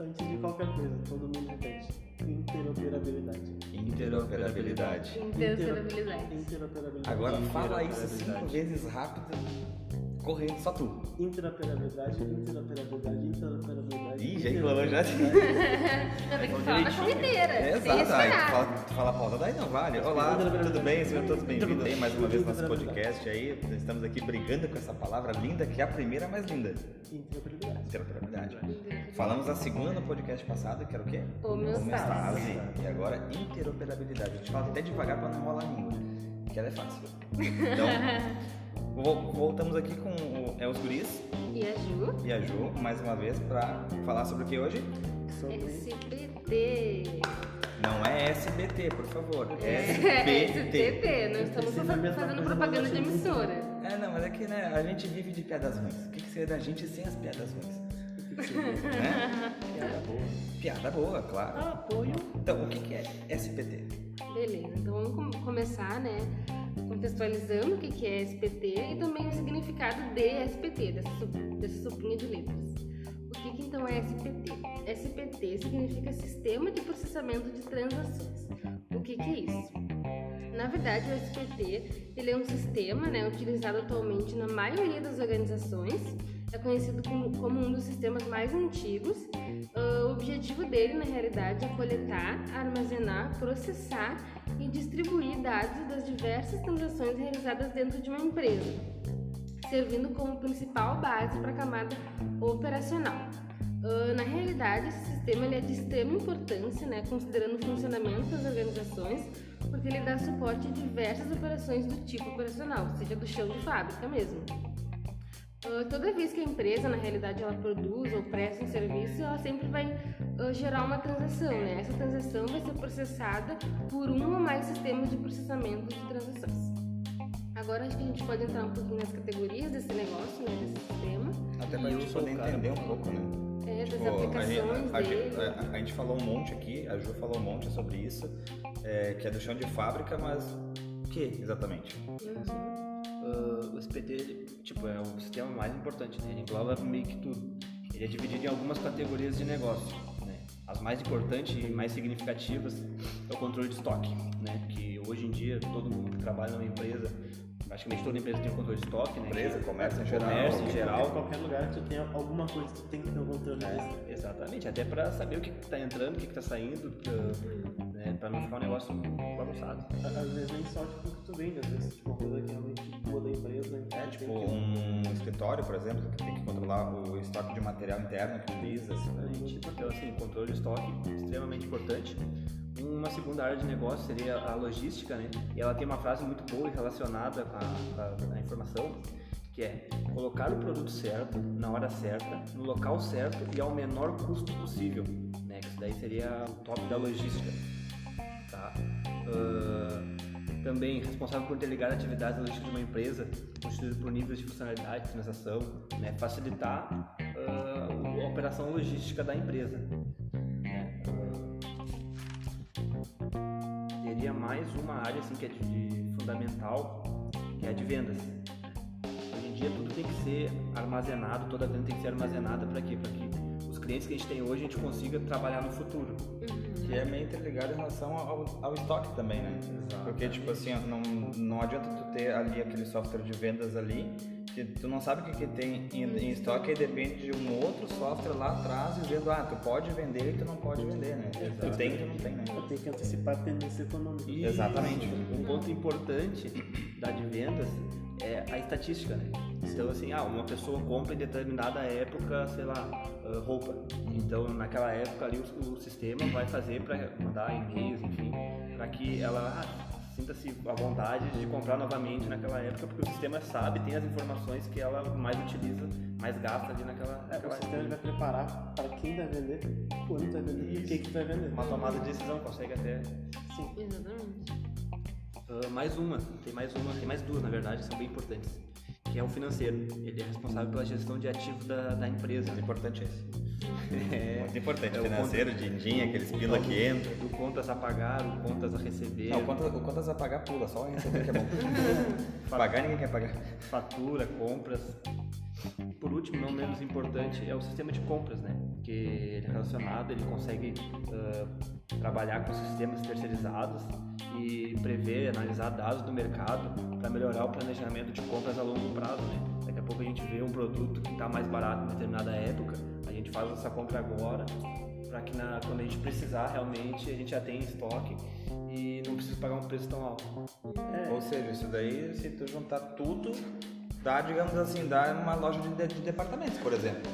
Antes de qualquer coisa, todo mundo repete. Interoperabilidade. Interoperabilidade. Interoperabilidade. Interoperabilidade. Agora fala isso cinco vezes rápido, correndo, só tu. Interoperabilidade, interoperabilidade, interoperabilidade. Ih, já enrolou já. Eu tenho que falar na corrideira. É, sem exato. Aí, respirar. fala, tu fala a pausa, daí não vale. Olá, tudo bem? Sejam todos bem-vindos aí mais uma vez no nosso podcast aí. Estamos aqui brigando com essa palavra linda, que é a primeira mais linda. Interoperabilidade. Interoperabilidade. Falamos a segunda no podcast passado, que era o quê? Homeostase. E agora interoperabilidade. A gente fala até devagar para não enrolar a língua, que ela é fácil. Então, vo- voltamos aqui com o, é, os guris E a Ju? e a Ju, mais uma vez, para falar sobre o que hoje? Sobre SBT. Não é SBT, por favor. É, SBT. SBT. Não estamos é fazendo coisa, propaganda de emissora. É, não, mas é que né, a gente vive de piadas ruins. O que, que seria da gente sem as piadas ruins? Né? piada boa. Piada boa, claro. Apoio. Então, o que, que é SPT? Beleza, então vamos com- começar, né? Contextualizando o que que é SPT e também o significado de SPT, dessa, dessa sopinha de letras. O que, que então é SPT? SPT significa Sistema de Processamento de Transações. O que, que é isso? Na verdade, o SPT ele é um sistema né, utilizado atualmente na maioria das organizações. É conhecido como, como um dos sistemas mais antigos. Ah, o objetivo dele, na realidade, é coletar, armazenar, processar e distribuir dados das diversas transações realizadas dentro de uma empresa, servindo como principal base para a camada operacional. Ah, na realidade, esse sistema ele é de extrema importância, né, considerando o funcionamento das organizações, porque ele dá suporte a diversas operações do tipo operacional, seja do chão de fábrica mesmo. Ah, toda vez que a empresa, na realidade, ela produz ou presta um serviço, ela sempre vai ah, gerar uma transação, né? Essa transação vai ser processada por um ou mais sistemas de processamento de transações. Agora acho que a gente pode entrar um pouquinho nas categorias desse negócio, né? Desse sistema. Até E eu gente poder entender um pouco, né? Das Tipo, a, aplicações gente, a, dele. gente- a- a gente falou um monte aqui, a Ju falou um monte sobre isso, é, que é do chão de fábrica, mas o que exatamente? Ah, o SPT, ele, tipo, é o sistema mais importante, né? Ele engloba meio que tudo. Ele é dividido em algumas categorias de negócio, né? As mais importantes e mais significativas é o controle de estoque, né? Que hoje em dia todo mundo que trabalha numa empresa, praticamente toda empresa tem um controle de estoque, né? Empresa, comércio em geral. Comércio em Em geral. qualquer lugar que tu tenha alguma coisa que tu tem que ter um controle disso. É, exatamente, até para saber o que está entrando, o que está saindo, né? para não ficar um negócio bagunçado. Às vezes nem só tipo, o que tu vende, às vezes tipo, uma coisa que realmente tua da empresa, né? É, tipo um escritório, por exemplo, que tem que controlar o estoque de material interno que utiliza. assim. Então, assim, controle de estoque extremamente importante. Uma segunda área de negócio seria a logística, né? E ela tem uma frase muito boa relacionada à, à- à informação, que é colocar o produto certo, na hora certa, no local certo e ao menor custo possível, né? Que isso daí seria o top da logística, também responsável por interligar atividades logísticas de uma empresa, constituído por níveis de funcionalidade, de transação, né? facilitar o- a operação logística da empresa. né? Ah, teria mais uma área assim, que é de, de fundamental, que é a de vendas. Hoje em dia tudo tem que ser armazenado, toda venda tem que ser armazenada para quê? Para que os clientes que a gente tem hoje a gente consiga trabalhar no futuro. Que é meio interligado em relação ao, ao estoque também, né? Porque, tipo assim, ó, não, não adianta tu ter ali aquele software de vendas ali, que tu não sabe o que, que tem em, em estoque e depende de um outro software lá atrás dizendo, ah, tu pode vender e tu não pode vender, né? Tu tem e tu não tem, né? Eu tenho que antecipar a tendência econômica. E Exatamente. Um ponto importante da de vendas é a estatística, né? Então, assim, ah, uma pessoa compra em determinada época, sei lá, ah, roupa. Então, naquela época ali, o, o sistema vai fazer para mandar e-mails, enfim, para que ela ah, sinta-se à vontade de comprar novamente naquela época, porque o sistema sabe, tem as informações que ela mais utiliza, mais gasta ali naquela, É, o sistema vai preparar para quem vai vender, quando vai vender e o que, que vai vender. uma tomada de decisão, consegue até Sim. Exatamente. Ah, mais uma, tem mais uma, tem mais duas na verdade, são bem importantes. Que é o financeiro. Ele é responsável pela gestão de ativos da, da empresa. Muito importante esse. É, Muito importante. É o financeiro, din-din, aqueles pila que entra. do contas a pagar, o contas a receber, Não, o contas, o contas a pagar pula, só receber que é bom. pagar ninguém quer pagar. fatura, compras. Por último, não menos importante, é o sistema de compras, né? Que ele é relacionado, ele consegue ah, trabalhar com sistemas terceirizados e prever, analisar dados do mercado para melhorar o planejamento de compras a longo prazo, né? Daqui a pouco a gente vê um produto que está mais barato em determinada época, a gente faz essa compra agora para que na, quando a gente precisar realmente a gente já tenha estoque e não precisa pagar um preço tão alto. Ou seja, isso daí, se tu juntar tudo, dá, digamos assim, dá uma loja de, de departamentos, por exemplo.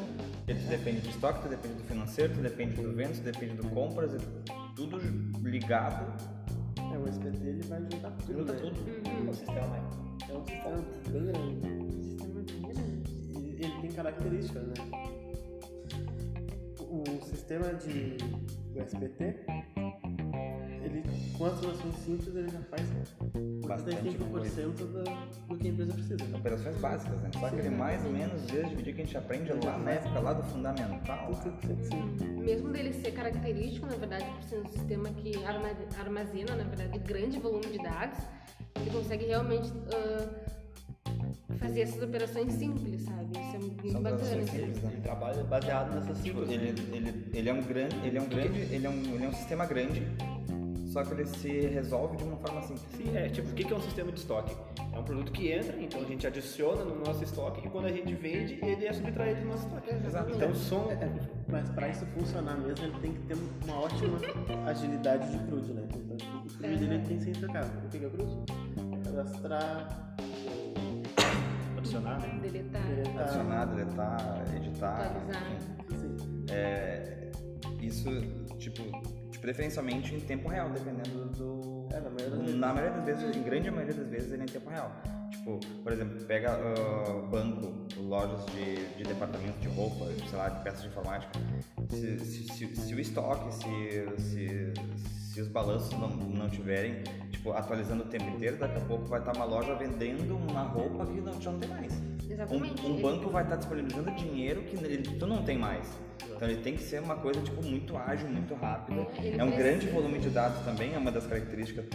Tu depende do estoque, depende do financeiro, depende do vendas, tu depende do compras, é tudo ligado, É, o SPT ele vai juntar tudo. junta né? tudo. Uhum. É um sistema. É um sistema bem grande. Sistema bem grande. E ele tem características, né? O o sistema de do SPT, ele com as transações simples ele já faz Bastante 85% da, do que a empresa precisa. né? Operações básicas, né? Só aquele mais ou menos vezes dividir que a gente aprende lá na época lá do fundamental. lá. Sim. Mesmo dele ser característico, na verdade, por ser um sistema que arma- armazena, na verdade, grande volume de dados, ele consegue realmente ah, fazer essas operações simples, sabe? Isso é muito São bacana. assim. simples, né? Ele trabalha baseado nessas Tipo, ciclos. ele, ele, ele é um grande, ele é um grande, ele é um, ele é um sistema grande, só que ele se resolve de uma forma simples. Sim, é, tipo, o que que é um sistema de estoque? É um produto que entra, então a gente adiciona no nosso estoque e quando a gente vende, ele é subtraído do nosso estoque. Exatamente. Então são. Mas para isso funcionar mesmo, ele tem que ter uma ótima agilidade de CRUD, né? Então, tipo, o CRUD ele tem que ser intocável. O que é o CRUD? É cadastrar, Adicionar, né? Deletar, deletar, Adicionar, deletar, editar. atualizar. É, isso, tipo, preferencialmente em tempo real, dependendo do. É, na maioria das vezes. Na maioria das vezes, em grande maioria das vezes, ele é em tempo real. Tipo, por exemplo, pega ah, banco, lojas de, de departamento de roupa, sei lá, de peças de informática. Se, se, se, se o estoque, se, se, se os balanços não, não tiverem, tipo, atualizando o tempo inteiro, daqui a pouco vai estar uma loja vendendo uma roupa que não, já não tem mais. Exatamente. Um, um banco vai estar disponibilizando dinheiro que ele, tu não tem mais. Então ele tem que ser uma coisa tipo muito ágil, muito rápida. Ele É um precisa. grande volume de dados também, é uma das características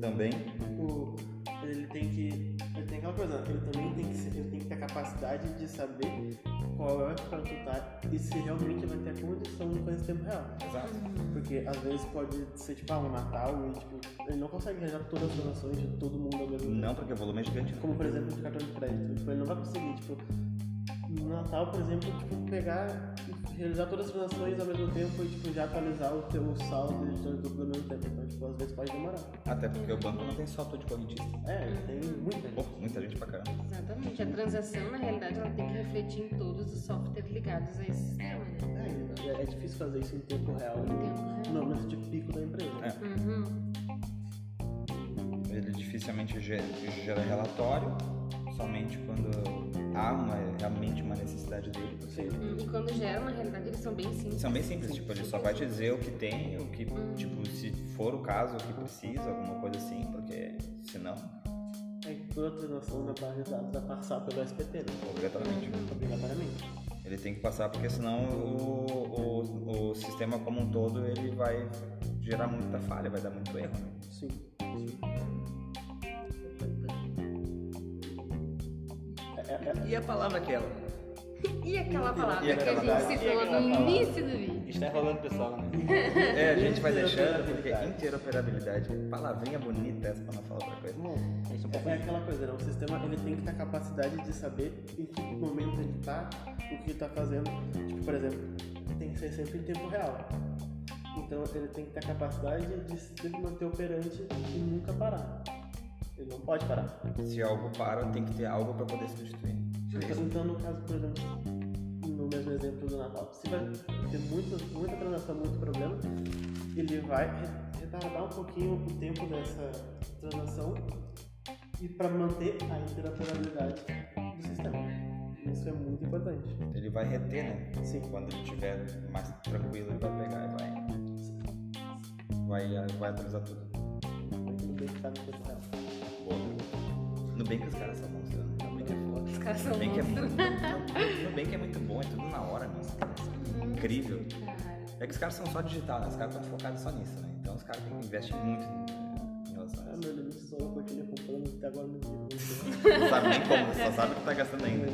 também. O- ele tem que. Ele tem aquela coisa, ele também tem que, ser- ele tem que ter a capacidade de saber qual é a época que tu tá e se realmente vai ter a condição de fazer em tempo real. Exato. Porque às vezes pode ser tipo, ah, um Natal e tipo, ele não consegue realizar todas as transações de todo mundo ao mesmo tempo. Não, porque o volume é gigante. Como por exemplo de cartão de crédito. Tipo, ele não vai conseguir, tipo, no Natal, por exemplo, tipo, pegar realizar todas as transações ao mesmo tempo e tipo, já atualizar o teu saldo e tudo ao mesmo tempo. Então, tipo, às vezes pode demorar. Até porque o banco não tem só de correntista. É, tem muita Pô, gente. muita gente pra caramba. Exatamente. A transação, na realidade, ela tem que refletir em todos os softwares ligados a esse sistema, né? É, é- é difícil fazer isso em tempo real Em tempo real. no momento de pico da empresa. É. Uhum. Ele dificilmente ge- gera relatório, somente quando há uma, realmente uma necessidade dele. Sim. E quando gera, na realidade, eles são bem simples. São bem simples, tipo, ele só vai te dizer o que tem, o que, tipo, se for o caso, o que precisa, alguma coisa assim, porque senão, É que toda transação na base de dados vai passar pelo SPT, né? obrigatoriamente. Obrigatoriamente. Ele tem que passar porque senão o, o, o sistema como um todo ele vai gerar muita falha, vai dar muito erro. Né? Sim. É, E a palavra aquela? E aquela palavra E que a gente citou no início do vídeo. Está enrolando o pessoal, né? É, a gente vai deixando porque Interoperabilidade. interoperabilidade. Palavrinha bonita essa pra não falar outra coisa. Bom, Isso é um é aquela coisa, né? O sistema ele tem que ter a capacidade de saber em que momento ele tá, o que ele tá fazendo. Tipo, por exemplo, tem que ser sempre em tempo real. Então ele tem que ter a capacidade de sempre manter operante e nunca parar. Ele não pode parar. Se algo para, tem que ter algo para poder substituir. Então, então, no caso, por exemplo, no mesmo exemplo do Natal, se vai ter muita, muita transação, muito problema, ele vai re- retardar um pouquinho o tempo dessa transação e para manter a interoperabilidade do sistema. Isso é muito importante. Ele vai reter, né? Sim. Quando ele estiver mais tranquilo, ele vai pegar e vai. Vai, vai atualizar tudo. Tudo bem que tá no. No bem que os caras são monstros, né? É foda. caras são é monstros. muito, tudo bem que é muito bom, é tudo na hora, mas incrível. É que os caras são só digital, né? Os caras estão focados só nisso, né? Então os caras investem muito em relação a Ah, isso. meu Deus, só eu comprando até agora não. Não sabe nem como, só sabe o que tá gastando ainda.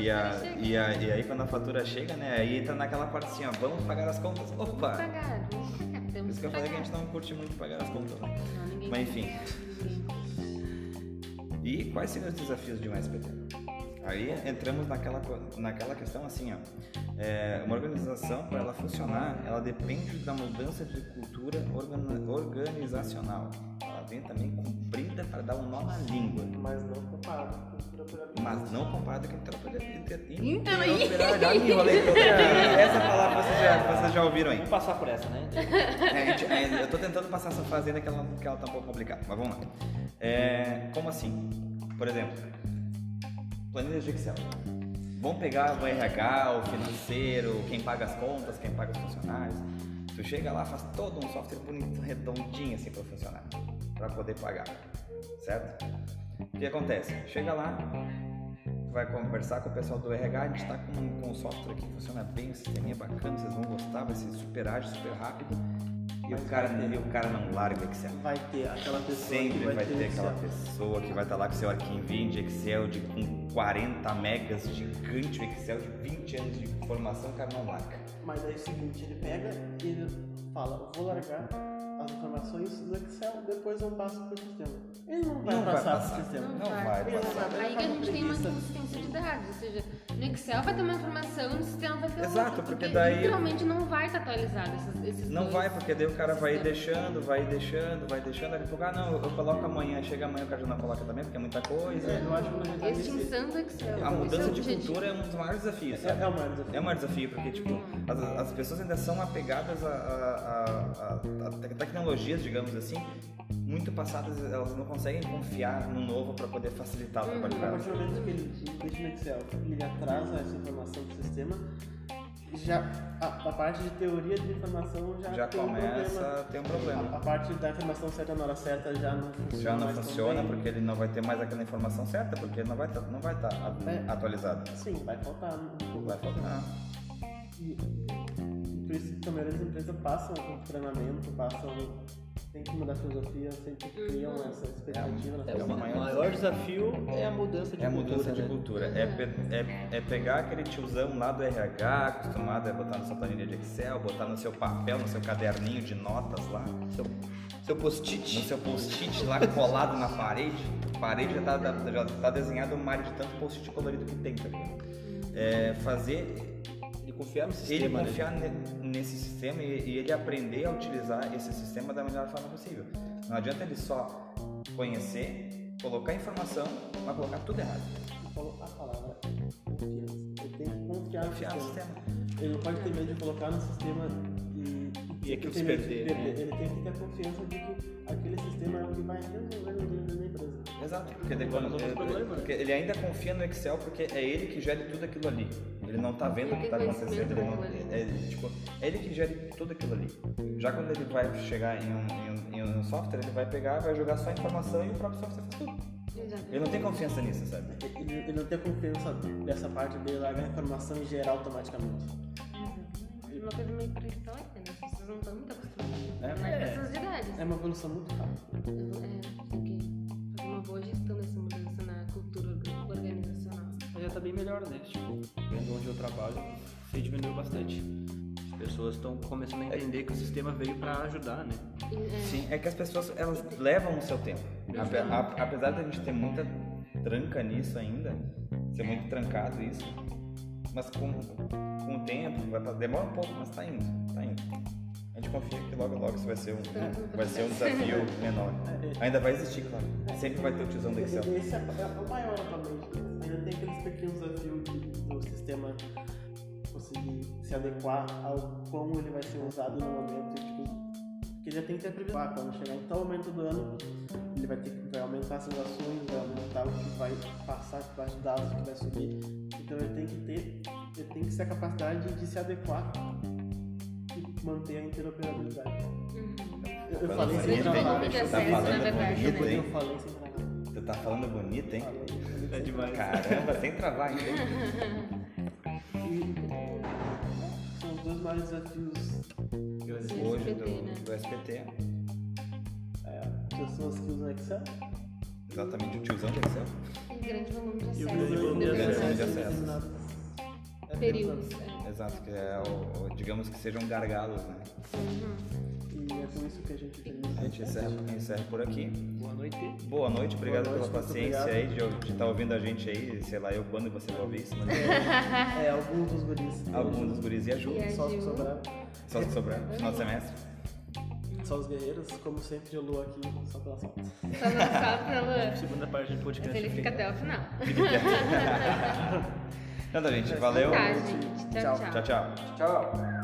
E, a, e, a, e aí quando a fatura chega, né? Aí entra naquela parte assim, ó, vamos pagar as contas. Opa! pagar, vamos pagar. Por isso que eu falei que a gente não curte muito pagar as contas, né? Não, ninguém Mas enfim. E quais seriam os desafios de um SPT? Aí entramos naquela, naquela questão assim, ó. É, uma organização, para ela funcionar, ela depende da mudança de cultura organa- organizacional. Ela vem também comprida para dar um nó na língua. mas não comparado com cultura operativa. Mas não comparado com interoperabilidade. Então, aí- Interoperabilidade. Essa palavra vocês já, vocês já ouviram aí. Vamos passar por essa, né? É, gente- é, eu tô tentando passar essa fase ainda que ela, que ela tá um pouco complicada, mas vamos lá. É, como assim? Por exemplo, planilhas de Excel. Vamos pegar o RH, o financeiro, quem paga as contas, quem paga os funcionários. Tu chega lá, faz todo um software bonito, redondinho assim para o funcionário, para poder pagar, certo? O que acontece? Chega lá, vai conversar com o pessoal do RH, a gente está com, com um software aqui que funciona bem, um sisteminha bacana, vocês vão gostar, vai ser super ágil, super rápido. E o cara, e o cara não larga o Excel. Vai ter aquela pessoa Sempre que vai, ter, Excel. aquela pessoa que vai estar lá com seu arquivinho de Excel de, com 40 megas gigante, o Excel de 20 anos de informação, o cara não larga. Mas aí é o seguinte, ele pega e ele fala, eu vou largar as informações do Excel, depois eu passo pro sistema. Ele não vai Não vai passar passar. pro sistema. Não vai Ele passar. sabe, ele Aí que a gente tem uma consistência de dados, ou seja, no Excel vai ter uma informação e no sistema vai ter Exato, outra. porque daí- literalmente não vai estar atualizado esses, esses Não dois vai, porque daí o cara vai deixando, vai deixando, vai deixando, daqui a pouco, ah não, eu coloco amanhã, chega amanhã o cara já não coloca também, porque é muita coisa. É, eu acho que Extinção do Excel. A mudança é o de cultura é um dos maiores desafios, é, sabe? é o maior desafio. É um maior desafio, porque tipo, as, as pessoas ainda são apegadas a, a- a- a- a te- tecnologias, digamos assim, muito passadas, elas não conseguem confiar no novo para poder facilitar o trabalho A delas. partir do momento que ele Excel, ele atrasa essa informação do sistema, já a, a parte de teoria de informação já, Já tem começa a ter um A, problema. a parte da informação certa na hora certa já não funciona. Já não funciona porque ele não vai ter mais aquela informação certa, porque ele não vai estar não vai tá a- É. atualizado. Sim, vai faltar. um pouco. Vai faltar. E, por isso que a maioria das empresas passam um treinamento, passam. Tem que mudar a filosofia, sempre criam essa expectativa na É O maior maior desafio é a mudança de É a cultura, mudança de né? cultura. É, pe- é, é pegar aquele tiozão lá do RH, acostumado a botar na sua planilha de Excel, botar no seu papel, no seu caderninho de notas lá, Seu, seu post-it. no seu post-it lá colado na parede. A parede já tá, já tá desenhado um mar de tanto post-it colorido que tem, tá ligado? É fazer confiar no ele sistema, né? confiar ne- nesse sistema e, e ele aprender a utilizar esse sistema da melhor forma possível. Não adianta ele só conhecer, colocar informação, mas colocar tudo errado. Falou a palavra confiança. Ele tem que confiar no Confiar no sistema. sistema. Ele não pode ter medo de colocar no sistema e, aquilo ter se medo de perder, né? Ele tem que ter confiança de que aquele sistema é o que vai resolver o dentro da empresa. Exato, porque, é- né? porque ele ainda confia no Excel porque é ele que gere tudo aquilo ali. Ele não tá vendo o que Ele tá tem acontecendo. Ele não, conhecimento é, tipo, é ele que gere tudo aquilo ali. Já quando ele vai chegar em um, em um- em um software, ele vai pegar, vai jogar só a informação e o próprio software faz tudo. Exatamente. Ele não tem confiança nisso, sabe? Ele, ele não tem confiança dessa parte dele largar a informação e gerar automaticamente. É uma coisa meio né? As pessoas não estão muito acostumadas. É. É pessoas de idade. É uma evolução muito rápida. É, tem que fazer uma boa gestão dessa mudança na cultura orga- organizacional. Mas já tá bem melhor, né? Tipo, vendo onde eu trabalho, aí diminuiu bastante. As pessoas estão começando a entender que o sistema veio para ajudar, né? É, Sim, é que as pessoas elas levam o seu tempo. Ape- a- apesar da gente ter muita tranca nisso ainda, ser muito trancado isso, mas com, com o tempo, vai, demora um pouco, mas tá indo, tá indo. A gente confia que logo logo isso vai ser um, vai ser um desafio menor. Ainda vai existir, claro. Sempre vai ter o tiozão do Excel. Esse é, é o maior atualmente. Ainda tem aqueles pequenos desafios de- do sistema conseguir se adequar ao como ele vai ser usado no momento. Tipo, que já tem que ter. Ah, quando chegar em tal momento do ano, ele vai ter que vai aumentar as ações, vai aumentar o que vai passar, que vai dados que vai subir. Então ele tem que ter, ele tem que ter a capacidade de se adequar e manter a interoperabilidade. uhum. Eu, eu falei sem travar. Tá Tá bonito, Eu hein? falei sem travar. Tu tá falando bonito, hein? É demais. Caramba, sem travar ainda. E são os dois maiores desafios Hoje SPT, do, né? do SPT. É, pessoas que usam Excel. Exatamente, o tiozão do Excel. E grande volume de E o acesso. grande volume de acesso. de em acesso. determinados, é, Períodos. é. Exato, que é o, o- digamos que sejam gargalos, né? E é com isso que a gente termina. A gente encerra, encerra por aqui. Boa noite. Boa noite, obrigado Boa noite, pela paciência obrigado. aí de estar ouvindo a gente aí, sei lá eu quando você vai ouvir isso, mas É, alguns dos guris. algum dos guris e a Ju, E a Só os que sobraram. só que sobrar, final do semestre. Só os guerreiros, como sempre, o Lu aqui, só pela foto. Só não sabe pela. Segunda parte do Mas podcast. ele fica até o final. Então tá, gente, valeu. Tá, gente. Tchau. tchau. Tchau, tchau. Tchau.